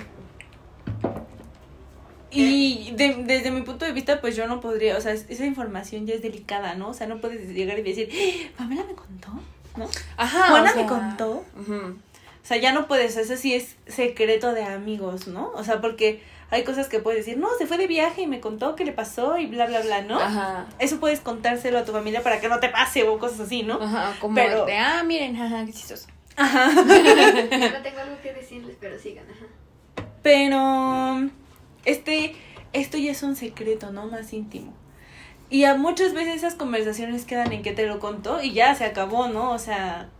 y de- desde mi punto de vista, pues yo no podría, o sea, es- esa información ya es delicada, ¿no? O sea, no puedes llegar y decir, "¡Ah! Pamela me contó, ¿no? Ajá. Juana o sea, me contó. O sea, ya no puedes, eso sí es secreto de amigos, ¿no? O sea, porque hay cosas que puedes decir, no, se fue de viaje y me contó qué le pasó y bla, bla, bla, ¿no? Ajá. Eso puedes contárselo a tu familia para que no te pase o cosas así, ¿no? Ajá, como Pero- de, ah, miren, ajá, qué chistoso. Ajá. Ahora tengo algo que decirles, pero sigan. Ajá. Pero este, esto ya es un secreto, ¿no? Más íntimo. Y a muchas veces esas conversaciones quedan en que te lo contó y ya se acabó, ¿no? O sea,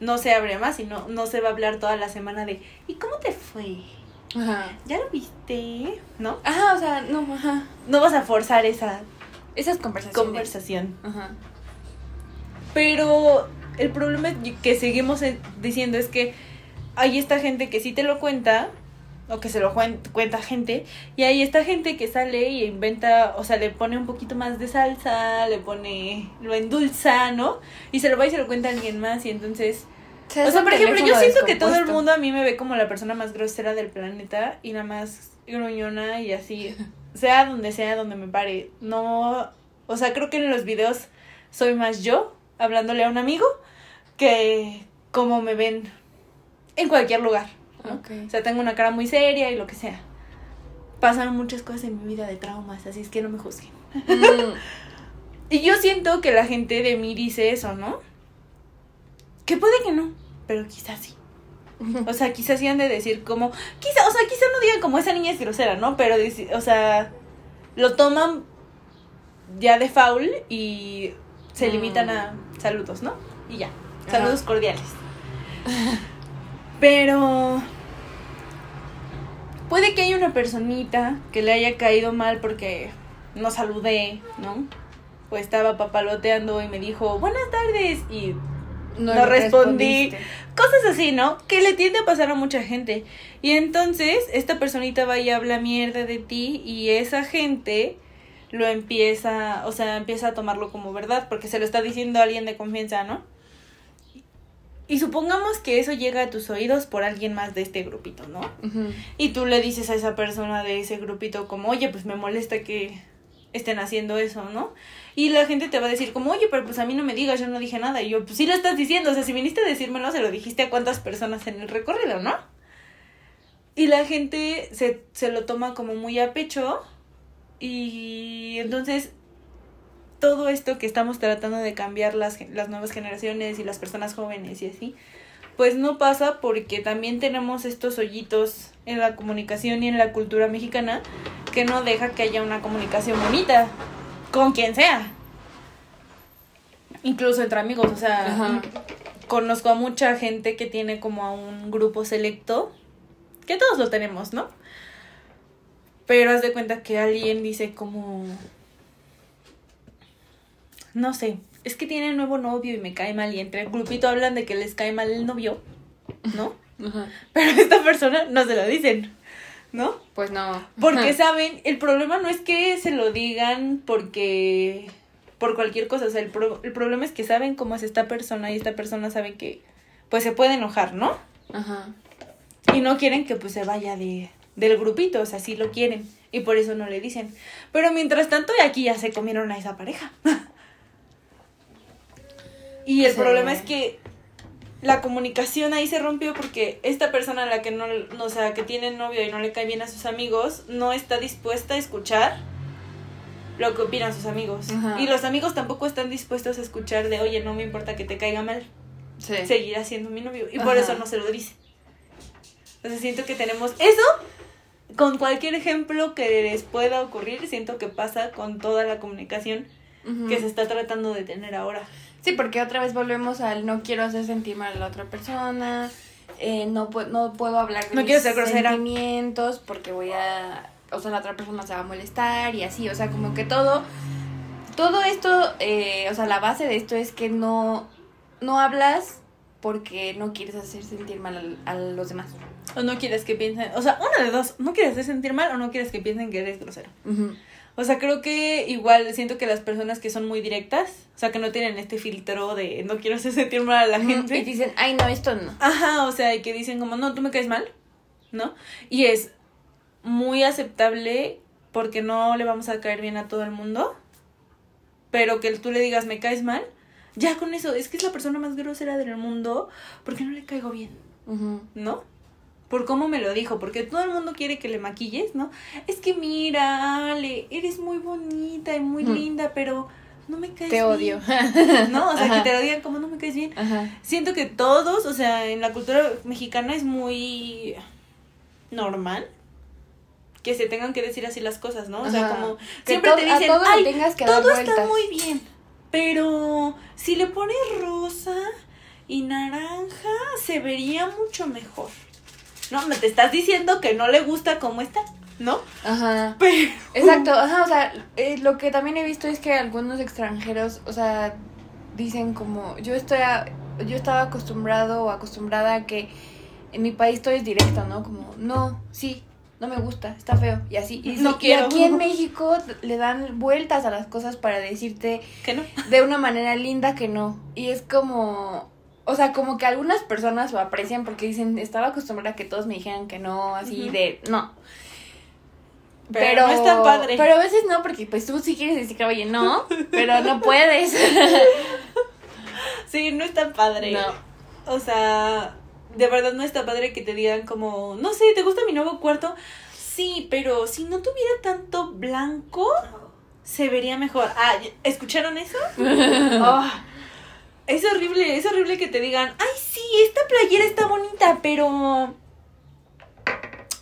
no se abre más y no, no se va a hablar toda la semana de ¿y cómo te fue? Ajá. ¿Ya lo viste? ¿No? Ajá, o sea, no, ajá. No vas a forzar esa Esas conversaciones. conversación. Ajá. Pero el problema que seguimos diciendo es que hay esta gente que sí te lo cuenta, o que se lo cuenta gente, y hay esta gente que sale y inventa, o sea, le pone un poquito más de salsa, le pone, lo endulza, ¿no? Y se lo va y se lo cuenta a alguien más, y entonces... o sea, por ejemplo, yo siento que todo el mundo a mí me ve como la persona más grosera del planeta y la más gruñona y así, sea donde sea, donde me pare. No, o sea, creo que en los videos soy más yo, hablándole a un amigo, que como me ven en cualquier lugar. O sea, tengo una cara muy seria y lo que sea. Pasaron muchas cosas en mi vida de traumas, así es que no me juzguen. Mm. y yo siento que la gente de mí dice eso, ¿no? Que puede que no, pero quizás sí. O sea, quizás sí han de decir como, quizá, o sea, quizás no digan como esa niña es grosera, ¿no? Pero, o sea, lo toman ya de faul y se limitan a mm. saludos, ¿no? Y ya, saludos cordiales. Pero puede que haya una personita que le haya caído mal porque no saludé, ¿no? O estaba papaloteando y me dijo, buenas tardes, y no, respondí. Cosas así, ¿no? Que le tiende a pasar a mucha gente. Y entonces, esta personita va y habla mierda de ti y esa gente lo empieza, o sea, empieza a tomarlo como verdad porque se lo está diciendo a alguien de confianza, ¿no? Y supongamos que eso llega a tus oídos por alguien más de este grupito, ¿no? Y tú le dices a esa persona de ese grupito como, oye, pues me molesta que estén haciendo eso, ¿no? Y la gente te va a decir como, oye, pero pues a mí no me digas, yo no dije nada. Y yo, pues sí lo estás diciendo, o sea, si viniste a decírmelo, se lo dijiste a cuántas personas en el recorrido, ¿no? Y la gente se, se lo toma como muy a pecho y entonces todo esto que estamos tratando de cambiar las, las nuevas generaciones y las personas jóvenes y así, pues no pasa porque también tenemos estos hoyitos en la comunicación y en la cultura mexicana que no deja que haya una comunicación bonita con quien sea. Incluso entre amigos, o sea, conozco a mucha gente que tiene como a un grupo selecto, que todos lo tenemos, ¿no? Pero haz de cuenta que alguien dice como, no sé, es que tiene nuevo novio y me cae mal y entre el grupito hablan de que les cae mal el novio, ¿no? Ajá. Pero esta persona no se lo dicen, ¿no? Pues no. Porque saben, el problema no es que se lo digan porque por cualquier cosa, o sea, el, el problema es que saben cómo es esta persona y esta persona sabe que pues se puede enojar, ¿no? Ajá. Y no quieren que pues se vaya de del grupito, o sea, sí lo quieren y por eso no le dicen. Pero mientras tanto, aquí ya se comieron a esa pareja. Y el problema es que la comunicación ahí se rompió porque esta persona a la que no, o sea, que tiene novio y no le cae bien a sus amigos, no está dispuesta a escuchar lo que opinan sus amigos. Y los amigos tampoco están dispuestos a escuchar de, oye, no me importa que te caiga mal. Sí. Seguirá siendo mi novio. Y por eso no se lo dice. Entonces siento que tenemos eso. Con cualquier ejemplo que les pueda ocurrir, siento que pasa con toda la comunicación que se está tratando de tener ahora. Sí, porque otra vez volvemos al no quiero hacer sentir mal a la otra persona, eh, no, no puedo hablar de no mis sentimientos porque voy a, o sea, la otra persona se va a molestar y así, o sea, como que todo, todo esto, eh, o sea, la base de esto es que no, no hablas porque no quieres hacer sentir mal a, los demás. O no quieres que piensen, o sea, una de dos, no quieres hacer sentir mal o no quieres que piensen que eres grosero. O sea, creo que igual siento que las personas que son muy directas, o sea, que no tienen este filtro de no quiero hacer sentir mal a la gente. Y dicen, ay, no, esto no. Ajá, o sea, y que dicen como, no, tú me caes mal, ¿no? Y es muy aceptable porque no le vamos a caer bien a todo el mundo, pero que tú le digas, me caes mal, ya con eso, es que es la persona más grosera del mundo porque no le caigo bien, ¿no? Por cómo me lo dijo, porque todo el mundo quiere que le maquilles, ¿no? Es que mira, Ale, eres muy bonita y muy linda, pero no me caes te odio. ¿No? O sea, que te odian como no me caes bien. Siento que todos, o sea, en la cultura mexicana es muy normal que se tengan que decir así las cosas, ¿no? O sea, como siempre te dicen, Ay, todo está muy bien, pero si le pones rosa y naranja se vería mucho mejor. No, me te estás diciendo que no le gusta cómo está, ¿no? Ajá. Pero... Exacto, ajá, o sea, eh, lo que también he visto es que algunos extranjeros, o sea, dicen como, yo estoy yo estaba acostumbrado o acostumbrada a que en mi país todo es directo, ¿no? Como, no, sí, no me gusta, está feo, y así. Y, No y quiero. aquí en México le dan vueltas a las cosas para decirte ¿Que no? de una manera linda que no. Y es como, o sea, como que algunas personas lo aprecian porque dicen, estaba acostumbrada a que todos me dijeran que no, así de, no. Pero no es tan padre. Pero a veces no, porque pues tú sí quieres decir que, oye, no, pero no puedes. Sí, no está padre. No. O sea, de verdad no está padre que te digan como, no sé, ¿te gusta mi nuevo cuarto? Sí, pero si no tuviera tanto blanco, se vería mejor. Ah, ¿escucharon eso? Ah, es horrible, es horrible que te digan, ay, sí, esta playera está bonita, pero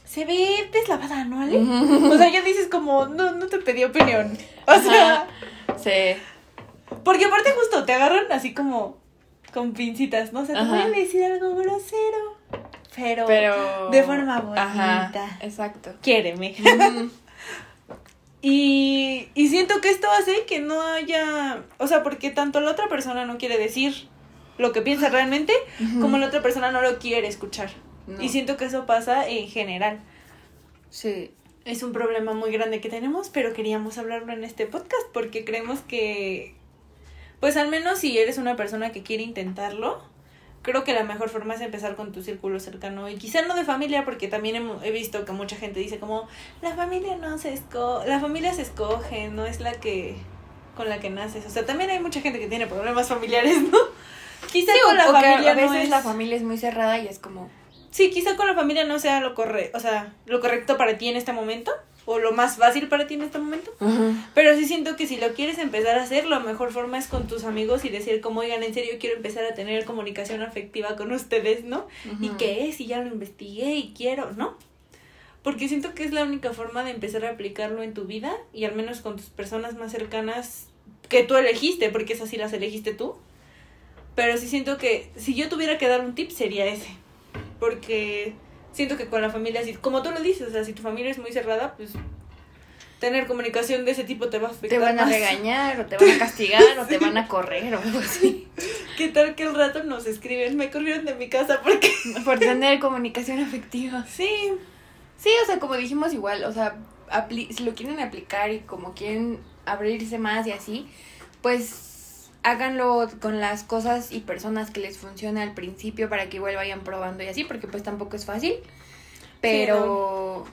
se ve deslavada, ¿no, Ale? O sea, ya dices como, no, no te pedí opinión. O sea, sí. porque aparte justo te agarran así como con pincitas, ¿no? O sea, te voy a decir algo grosero, pero, Pero. de forma bonita. Ajá, exacto. Quiéreme. Ujú. Y, y siento que esto hace que no haya, o sea, porque tanto la otra persona no quiere decir lo que piensa realmente, como la otra persona no lo quiere escuchar. No. Y siento que eso pasa en general. Sí. Es un problema muy grande que tenemos, pero queríamos hablarlo en este podcast porque creemos que, pues al menos si eres una persona que quiere intentarlo, creo que la mejor forma es empezar con tu círculo cercano y quizá no de familia porque también he, visto que mucha gente dice como la familia no se escoge, la familia se escoge, no es la que con la que naces. O sea, también hay mucha gente que tiene problemas familiares, ¿no? Quizá Sí, con la familia a veces no es... la familia es muy cerrada y es como. Sí, quizá con la familia no sea lo correcto, o sea, lo correcto para ti en este momento o lo más fácil para ti en este momento. Pero sí siento que si lo quieres empezar a hacer, la mejor forma es con tus amigos y decir como, oigan, en serio quiero empezar a tener comunicación afectiva con ustedes, ¿no? ¿Y Ujú. qué es? Y ya lo investigué y quiero, ¿no? Porque siento que es la única forma de empezar a aplicarlo en tu vida y al menos con tus personas más cercanas que tú elegiste, porque esas sí las elegiste tú. Pero sí siento que si yo tuviera que dar un tip sería ese. Porque siento que con la familia, si, como tú lo dices, o sea, si tu familia es muy cerrada, pues tener comunicación de ese tipo te va a afectar. Te van a más. regañar, o te van a castigar, o te van a correr, o algo así. ¿Qué tal que el rato nos escriben? Me corrieron de mi casa porque... Por tener comunicación afectiva. Sí, Sí, o sea, como dijimos igual, o sea, si lo quieren aplicar y como quieren abrirse más y así, pues háganlo con las cosas y personas que les funcione al principio para que igual vayan probando y así, porque pues tampoco es fácil. Pero,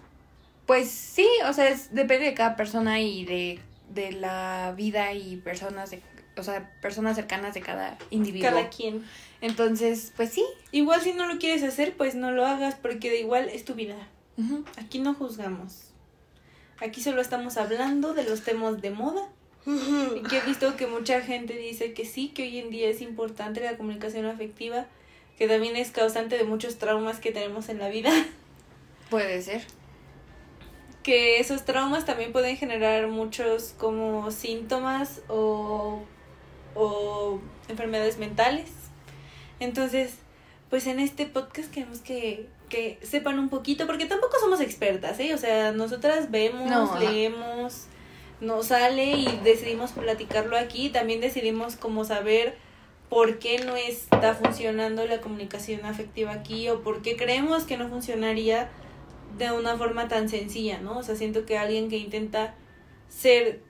pues sí, o sea, es- depende de cada persona y de, de la vida y personas, de, o sea, personas cercanas de cada individuo. cada quien. Entonces, pues sí. Igual si no lo quieres hacer, pues no lo hagas porque de igual es tu vida. Aquí no juzgamos. Aquí solo estamos hablando de los temas de moda. Y que he visto que mucha gente dice que sí, que hoy en día es importante la comunicación afectiva, que también es causante de muchos traumas que tenemos en la vida. Puede ser. Que esos traumas también pueden generar muchos como síntomas o, o enfermedades mentales. Entonces, pues en este podcast queremos que, que sepan un poquito, porque tampoco somos expertas, ¿eh? O sea, nosotras vemos, No, ajá. Nos sale y decidimos platicarlo aquí. También decidimos como saber por qué no está funcionando la comunicación afectiva aquí o por qué creemos que no funcionaría de una forma tan sencilla, ¿no? O sea, siento que alguien que intenta ser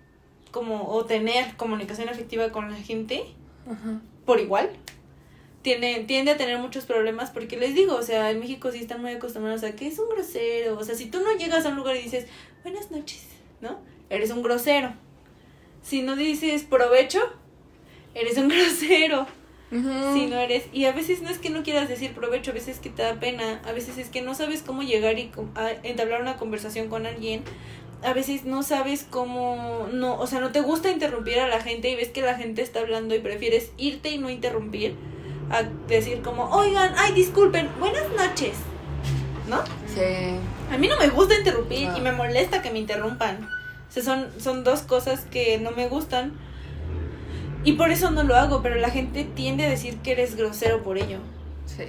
como o tener comunicación afectiva con la gente Ajá. por igual tiene, tiende a tener muchos problemas porque les digo, o sea, en México sí están muy acostumbrados a que es un grosero, o sea, si tú no llegas a un lugar y dices buenas noches, ¿no? Eres un grosero. Si no dices provecho, eres un grosero. Si no eres, y a veces no es que no quieras decir provecho, a veces es que te da pena, a veces es que no sabes cómo llegar y a entablar una conversación con alguien, a veces no sabes cómo, no, o sea, no te gusta interrumpir a la gente y ves que la gente está hablando y prefieres irte y no interrumpir, a decir como, oigan, ay, disculpen, buenas noches, ¿no? Sí. A mí no me gusta interrumpir No. y me molesta que me interrumpan. O sea, son, son dos cosas que no me gustan. Y por eso no lo hago, pero la gente tiende a decir que eres grosero por ello. Sí.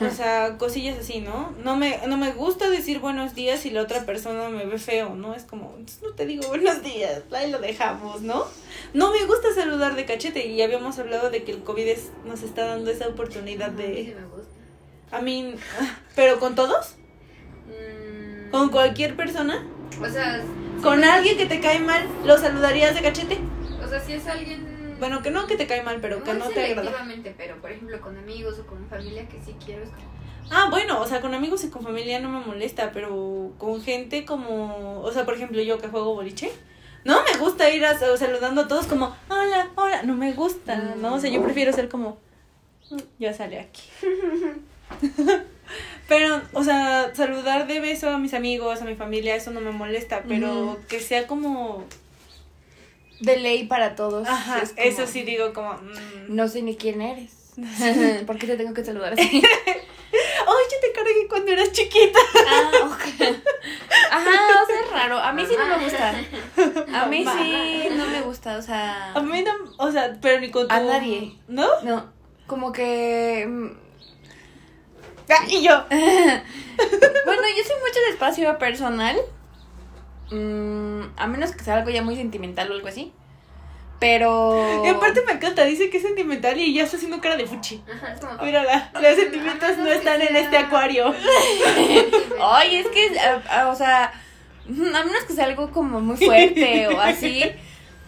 O sea, cosillas así, ¿no? No me, no me gusta decir buenos días si la otra persona me ve feo, ¿no? Es como, no te digo buenos días, ahí lo dejamos, ¿no? No me gusta saludar de cachete y habíamos hablado de que el COVID es- nos está dando esa oportunidad de... me gusta. A mí, pero con todos, Mm, con cualquier persona, O sea, con alguien que te cae mal, ¿lo saludarías de cachete? O sea, si es alguien. Bueno, que no que te cae mal, pero que no te agrada. pero por ejemplo con amigos o con familia que sí quiero es como. Ah, bueno, o sea, con amigos y con familia no me molesta, pero con gente como, o sea, por ejemplo, yo que juego boliche, no me gusta ir a, o saludando a todos como, hola, hola, no me gusta, ¿no? O sea, yo prefiero ser como, "Mm, ya sale aquí. pero, o sea, saludar de beso a mis amigos, a mi familia, eso no me molesta, pero que sea como, De ley para todos. ajá, es como, eso sí digo como, mm, No sé ni quién eres. ¿Por qué te tengo que saludar así? ay, yo te cargué cuando eras chiquita. ah, ok. Ajá, o sea, es raro. A mí sí no me gusta. A mí sí no me gusta, o sea. A mí no, o sea, pero ni con tu... A nadie. ¿No? No, como que. Y yo. Bueno, yo soy mucho de espacio personal. Mm, a menos que sea algo ya muy sentimental o algo así. Pero. Y aparte me encanta, dice que es sentimental y ya está haciendo cara de fuchi. Ajá, es como. Mírala, los sentimientos no están en este acuario. Ay, es que, a- a- o sea, a menos que sea algo como muy fuerte o así,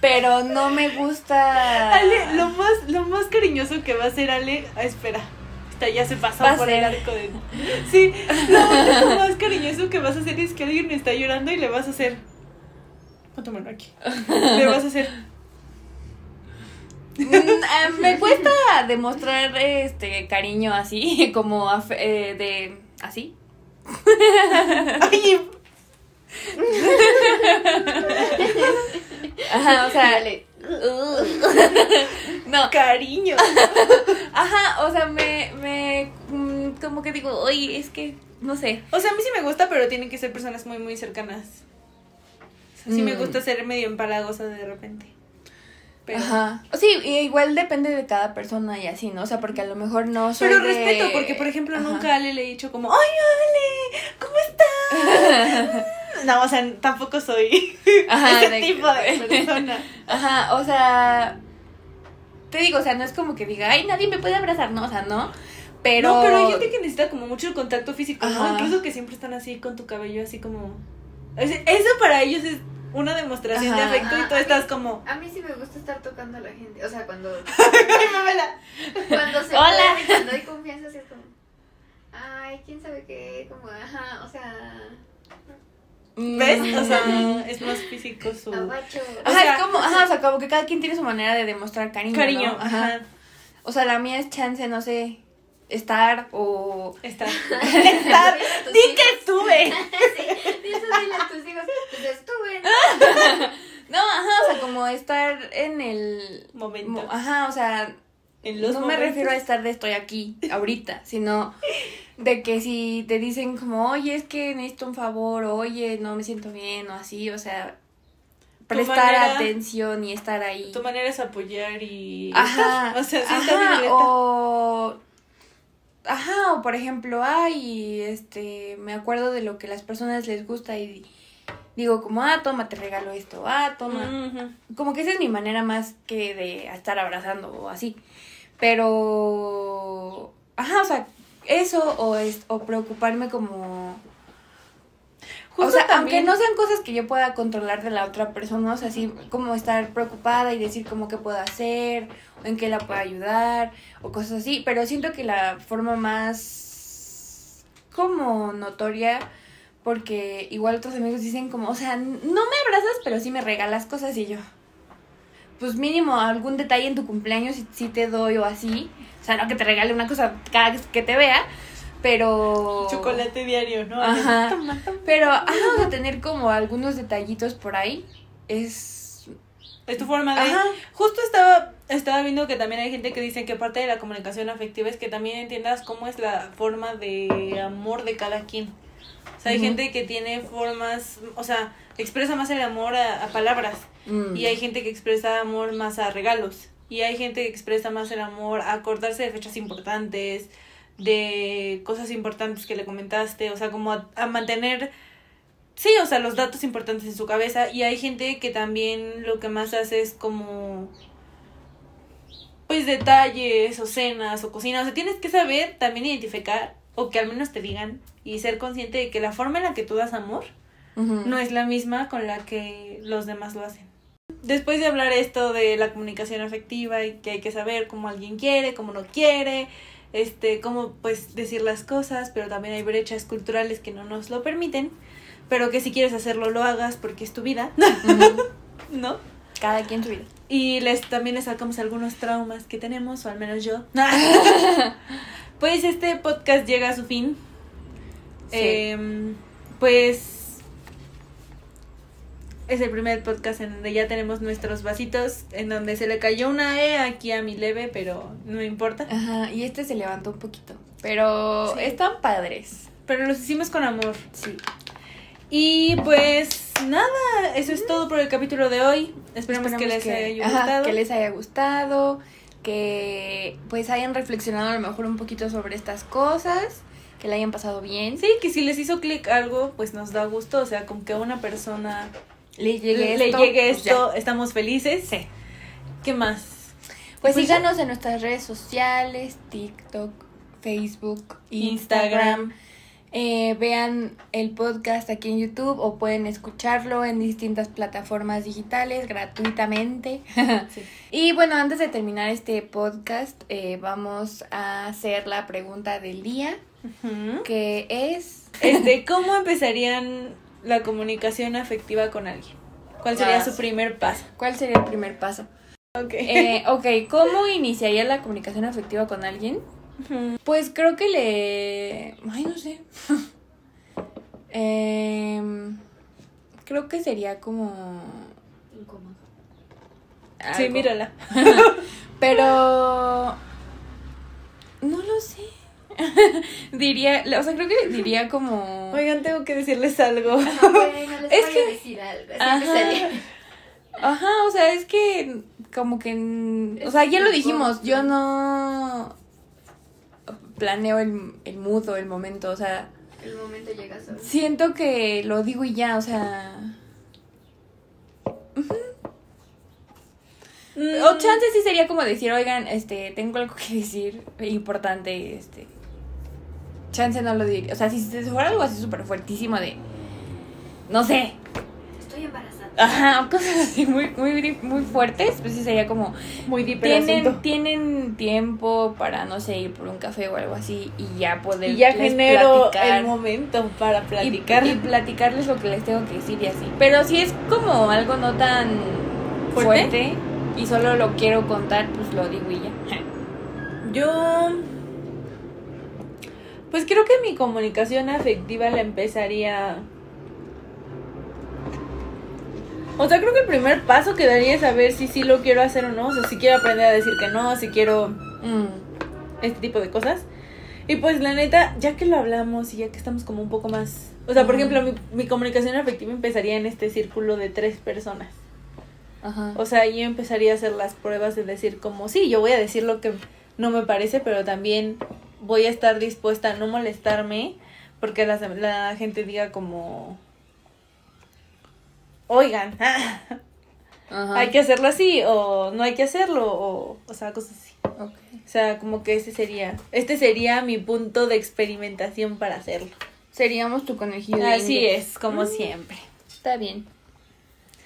pero no me gusta. Ale, lo más, lo más cariñoso que va a hacer Ale, ah, espera. Ya se pasó por el arco de. Sí, lo, más cariñoso que vas a hacer es que alguien está llorando y le vas a hacer. Pon tu mano aquí. Le vas a hacer. Mm, eh, me cuesta demostrar este cariño así, como eh, de. así. Ay, Ajá, o sea. Dale. no, cariño. ajá, o sea, me. me mm, como que digo, oye, es que. no sé. O sea, a mí sí me gusta, pero tienen que ser personas muy, muy cercanas. O sea, sí me Mm. gusta ser medio empalagosa de repente. Pero, Ajá. Sí, igual depende de cada persona y así, ¿no? O sea, porque a lo mejor no soy pero de- respeto, porque por ejemplo Ajá. nunca a Ale le he dicho como, ¡Ay, Ale! ¿Cómo estás? no, o sea, tampoco soy Ajá, ese de- tipo de persona. Ajá, o sea, te digo, o sea, no es como que diga, ay, nadie me puede abrazar, no, o sea, no. Pero No, pero hay gente que necesita como mucho el contacto físico, ¿no? Incluso que siempre están así con tu cabello, así como... Eso para ellos es una demostración de Ajá. afecto y tú estás como... A mí sí me gusta estar tocando a la gente. O sea, cuando. Cuando se Hola. puede, cuando hay confianza, así es como. Ay, quién sabe qué. Como, ajá, o sea. ¿Ves? O Mm. sea, es más físico su... Abacho. O Ajá, sea, es como, ajá, o sea, como que cada quien tiene su manera de demostrar cariño. Cariño, ¿no? ajá. O sea, la mía es chance, no sé, estar o. A tus Di hijos. que estuve. Sí, dile a tus hijos. Pues estuve. ¿no? No, ajá, o sea, como estar en el. Momento. mo- Ajá, o sea, En los no me refiero a estar de estoy aquí, ahorita, sino de que si te dicen como, oye, es que necesito un favor, oye, no me siento bien, o así, o sea, prestar manera- atención y estar ahí. Tu manera es apoyar y... Ajá. O sea, sí ajá, o... Ajá, o por ejemplo, ay, este, me acuerdo de lo que las personas les gusta y digo como, ah, toma, te regalo esto, ah, toma. Ujú. Como que esa es mi manera más que de estar abrazando o así. Pero, ajá, o sea, eso o, es, o preocuparme como... Justo o sea, también- aunque no sean cosas que yo pueda controlar de la otra persona, o sea, sí, como estar preocupada y decir como qué puedo hacer, o en qué la puedo ayudar, o cosas así, pero siento que la forma más como notoria, porque igual otros amigos dicen como, o sea, no me abrazas, pero sí me regalas cosas y yo, pues mínimo algún detalle en tu cumpleaños si, si te doy o así, o sea, no que te regale una cosa cada vez que te vea, pero... Chocolate diario, ¿no? Ajá. Toma, toma. Pero, ajá, o sea, tener como algunos detallitos por ahí es... Es tu forma de... Ajá. Justo estaba, estaba viendo que también hay gente que dice que parte de la comunicación afectiva es que también entiendas cómo es la forma de amor de cada quien. O sea, hay gente que tiene formas, o sea, expresa más el amor a, a palabras. mm, Y hay gente que expresa amor más a regalos. Y hay gente que expresa más el amor a acordarse de fechas importantes, de cosas importantes que le comentaste, o sea, como a, a mantener, sí, o sea, los datos importantes en su cabeza. Y hay gente que también lo que más hace es como, pues, detalles o cenas o cocina. O sea, tienes que saber también identificar, o que al menos te digan, y ser consciente de que la forma en la que tú das amor no es la misma con la que los demás lo hacen. Después de hablar esto de la comunicación afectiva y que hay que saber cómo alguien quiere, cómo no quiere, este, cómo pues decir las cosas, pero también hay brechas culturales que no nos lo permiten, pero que si quieres hacerlo lo hagas porque es tu vida. ¿no? Cada quien su vida. Y les también les sacamos algunos traumas que tenemos, o al menos yo. pues este podcast llega a su fin. Sí. Em, pues es el primer podcast en donde ya tenemos nuestros vasitos, en donde se le cayó una E aquí a mi leve, pero no importa. Ajá, y este se levantó un poquito. Pero Sí. están padres. Pero los hicimos con amor. Sí. Y pues nada, eso es todo por el capítulo de hoy. Esperemos, que les haya ajá, gustado. que les haya gustado, que pues hayan reflexionado a lo mejor un poquito sobre estas cosas, que le hayan pasado bien. Sí, que si les hizo clic algo, pues nos da gusto. O sea, con que una persona Le llegue le esto. llegue pues esto, estamos felices. Sí. ¿Qué más? Pues, Pues ya. síganos en nuestras redes sociales, TikTok, Facebook, Instagram. Instagram. Eh, vean el podcast aquí en YouTube o pueden escucharlo en distintas plataformas digitales gratuitamente. Sí. y bueno, antes de terminar este podcast, eh, vamos a hacer la pregunta del día, que es... Este, ¿cómo empezarían la comunicación afectiva con alguien? ¿Cuál sería Ah, su primer paso? ¿Cuál sería el primer paso? Ok. Eh, ok, ¿cómo iniciaría la comunicación afectiva con alguien? Pues creo que le... Ay, no sé. Em, creo que sería como... Incómodo. Sí, mírala. Pero... No lo sé. diría, o sea, creo que diría como... Oigan, tengo que decirles algo. Bueno, les Es voy que- a decir algo. Ajá. Ajá, o sea, es que como que... O sea, ya lo dijimos, yo no planeo el, el mood o el momento, o sea... El momento llega solo. Siento que lo digo y ya, o sea. Mm, O chance sí sería como decir, oigan, este, tengo algo que decir importante, este. Chance no lo diría. O sea, si se fuera algo así súper fuertísimo de. No sé. Estoy embarazada. Ajá, cosas así muy, muy, muy fuertes, pues sí sería como. Muy deep Tienen, tienen tiempo para, no sé, ir por un café o algo así y ya poder. Y ya genero platicar. el momento para y, platicar. y platicarles lo que les tengo que decir y así. Pero si es como algo no tan ¿Fuerte? fuerte, y solo lo quiero contar, pues lo digo y ya. Yo. Pues creo que mi comunicación afectiva la empezaría. O sea, creo que el primer paso que daría es saber si sí lo quiero hacer o no. O sea, si quiero aprender a decir que no, si quiero Mm, este tipo de cosas. Y pues la neta, ya que lo hablamos y ya que estamos como un poco más... O sea, por ejemplo, mi, mi comunicación afectiva empezaría en este círculo de tres personas. Ajá. O sea, yo empezaría a hacer las pruebas de decir como, sí, yo voy a decir lo que no me parece, pero también voy a estar dispuesta a no molestarme porque la, la gente diga como, oigan, Ajá. hay que hacerlo así o no hay que hacerlo o, o sea, cosas así. O sea, como que ese sería, este sería mi punto de experimentación para hacerlo. Seríamos tu conejillo Así es, como Mm. siempre. Está bien.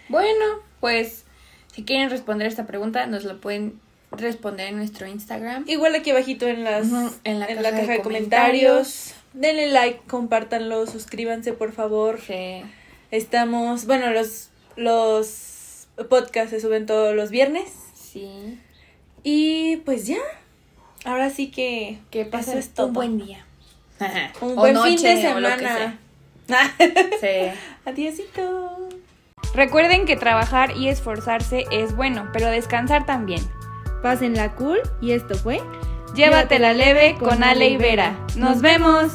Bueno, pues si quieren responder esta pregunta, nos lo pueden responder en nuestro Instagram. Igual aquí abajito en las Ujú, en la caja de de comentarios. comentarios. Denle like, compártanlo, suscríbanse por favor. Sí. Estamos, bueno, los los podcasts se suben todos los viernes Sí. y pues ya. Ahora sí que Que pasen es un buen día. Un O buen fin noche, de lo que semana. Sí. Adiósito. Recuerden que trabajar y esforzarse es bueno, pero descansar también. Pásenla cool y esto fue Llévatela leve con Ale y Vera. ¡Nos vemos!